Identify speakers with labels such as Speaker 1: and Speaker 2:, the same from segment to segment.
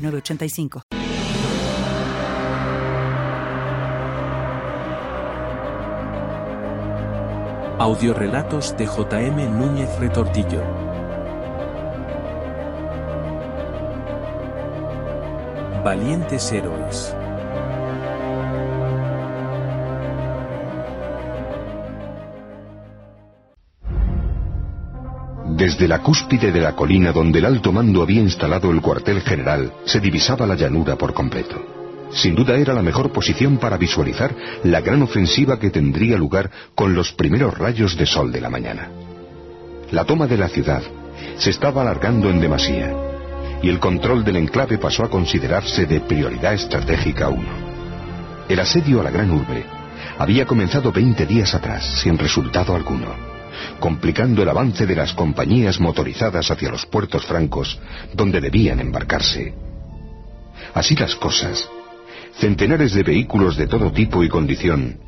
Speaker 1: 985.
Speaker 2: Audiorelatos de J.M. Núñez Retortillo. Valientes héroes.
Speaker 3: Desde la cúspide de la colina donde el alto mando había instalado el cuartel general, se divisaba la llanura por completo. Sin duda era la mejor posición para visualizar la gran ofensiva que tendría lugar con los primeros rayos de sol de la mañana. La toma de la ciudad se estaba alargando en demasía y el control del enclave pasó a considerarse de prioridad estratégica 1. El asedio a la gran urbe había comenzado 20 días atrás sin resultado alguno complicando el avance de las compañías motorizadas hacia los puertos francos donde debían embarcarse. Así las cosas, centenares de vehículos de todo tipo y condición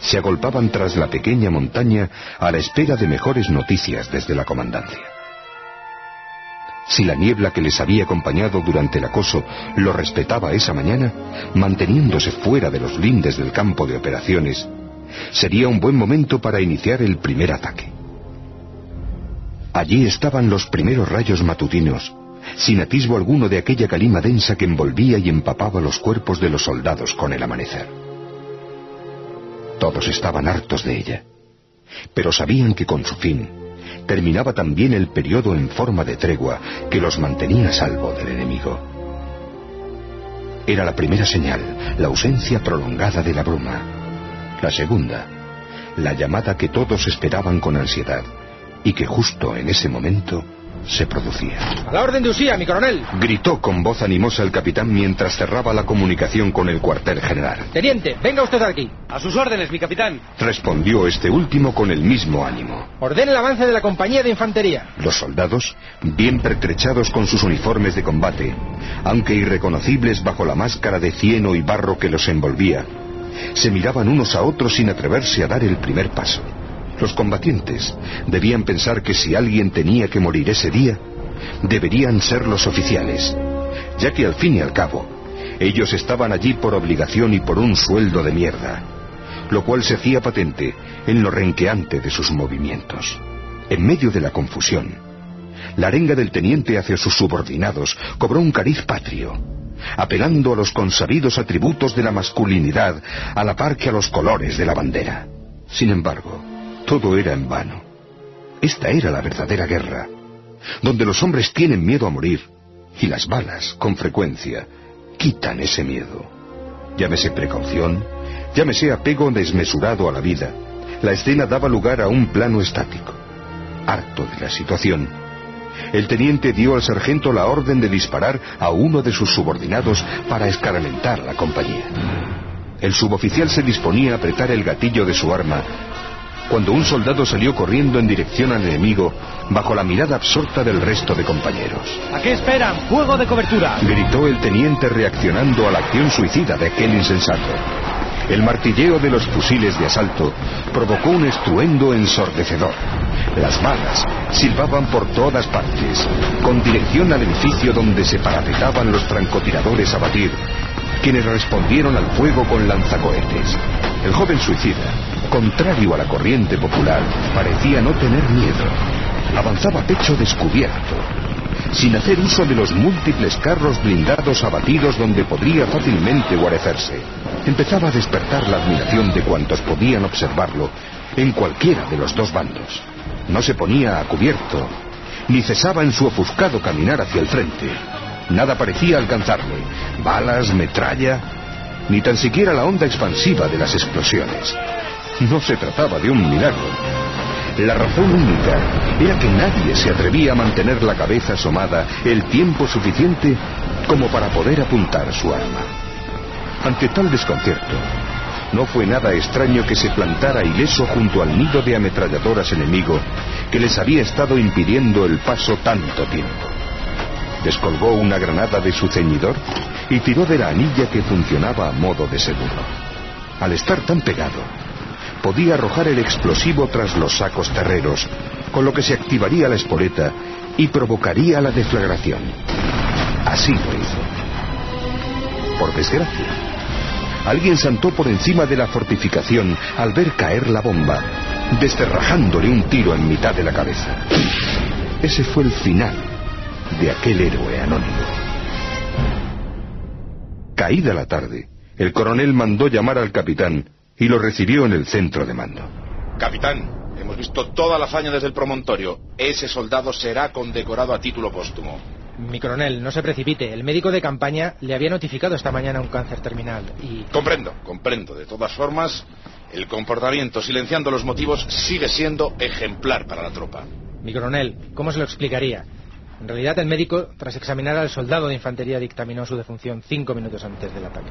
Speaker 3: se agolpaban tras la pequeña montaña a la espera de mejores noticias desde la comandancia. Si la niebla que les había acompañado durante el acoso lo respetaba esa mañana, manteniéndose fuera de los lindes del campo de operaciones, sería un buen momento para iniciar el primer ataque. Allí estaban los primeros rayos matutinos, sin atisbo alguno de aquella calima densa que envolvía y empapaba los cuerpos de los soldados con el amanecer. Todos estaban hartos de ella, pero sabían que con su fin terminaba también el periodo en forma de tregua que los mantenía a salvo del enemigo. Era la primera señal, la ausencia prolongada de la bruma. La segunda, la llamada que todos esperaban con ansiedad, y que justo en ese momento se producía.
Speaker 4: A la orden de Usía, mi coronel.
Speaker 3: Gritó con voz animosa el capitán mientras cerraba la comunicación con el cuartel general.
Speaker 4: Teniente, venga usted aquí.
Speaker 5: A sus órdenes, mi capitán.
Speaker 3: Respondió este último con el mismo ánimo.
Speaker 4: Ordene el avance de la compañía de infantería.
Speaker 3: Los soldados, bien pertrechados con sus uniformes de combate, aunque irreconocibles bajo la máscara de cieno y barro que los envolvía, se miraban unos a otros sin atreverse a dar el primer paso. Los combatientes debían pensar que si alguien tenía que morir ese día, deberían ser los oficiales, ya que al fin y al cabo, ellos estaban allí por obligación y por un sueldo de mierda, lo cual se hacía patente en lo renqueante de sus movimientos. En medio de la confusión, la arenga del teniente hacia sus subordinados cobró un cariz patrio, apelando a los consabidos atributos de la masculinidad a la par que a los colores de la bandera. Sin embargo, todo era en vano. Esta era la verdadera guerra, donde los hombres tienen miedo a morir y las balas, con frecuencia, quitan ese miedo. Llámese precaución, llámese apego desmesurado a la vida, la escena daba lugar a un plano estático. Harto de la situación, el teniente dio al sargento la orden de disparar a uno de sus subordinados para escaramentar la compañía. El suboficial se disponía a apretar el gatillo de su arma cuando un soldado salió corriendo en dirección al enemigo bajo la mirada absorta del resto de compañeros.
Speaker 4: ¿A qué esperan? ¡Fuego de cobertura!
Speaker 3: Gritó el teniente reaccionando a la acción suicida de aquel insensato. El martilleo de los fusiles de asalto provocó un estruendo ensordecedor. Las balas silbaban por todas partes, con dirección al edificio donde se parapetaban los francotiradores a batir, quienes respondieron al fuego con lanzacohetes. El joven suicida, contrario a la corriente popular, parecía no tener miedo. Avanzaba pecho descubierto, sin hacer uso de los múltiples carros blindados abatidos donde podría fácilmente guarecerse. Empezaba a despertar la admiración de cuantos podían observarlo en cualquiera de los dos bandos. No se ponía a cubierto, ni cesaba en su ofuscado caminar hacia el frente. Nada parecía alcanzarle. Balas, metralla, ni tan siquiera la onda expansiva de las explosiones. No se trataba de un milagro. La razón única era que nadie se atrevía a mantener la cabeza asomada el tiempo suficiente como para poder apuntar su arma. Ante tal desconcierto, no fue nada extraño que se plantara ileso junto al nido de ametralladoras enemigo que les había estado impidiendo el paso tanto tiempo. Descolgó una granada de su ceñidor y tiró de la anilla que funcionaba a modo de seguro. Al estar tan pegado, podía arrojar el explosivo tras los sacos terreros, con lo que se activaría la espoleta y provocaría la deflagración. Así lo hizo. Por desgracia, alguien saltó por encima de la fortificación al ver caer la bomba, desterrajándole un tiro en mitad de la cabeza. Ese fue el final de aquel héroe anónimo. Caída la tarde, el coronel mandó llamar al capitán y lo recibió en el centro de mando.
Speaker 5: Capitán, hemos visto toda la hazaña desde el promontorio. Ese soldado será condecorado a título póstumo.
Speaker 4: Mi coronel, no se precipite. El médico de campaña le había notificado esta mañana un cáncer terminal y...
Speaker 5: Comprendo, comprendo. De todas formas, el comportamiento silenciando los motivos sigue siendo ejemplar para la tropa.
Speaker 4: Mi coronel, ¿cómo se lo explicaría? En realidad, el médico, tras examinar al soldado de infantería, dictaminó su defunción cinco minutos antes del ataque.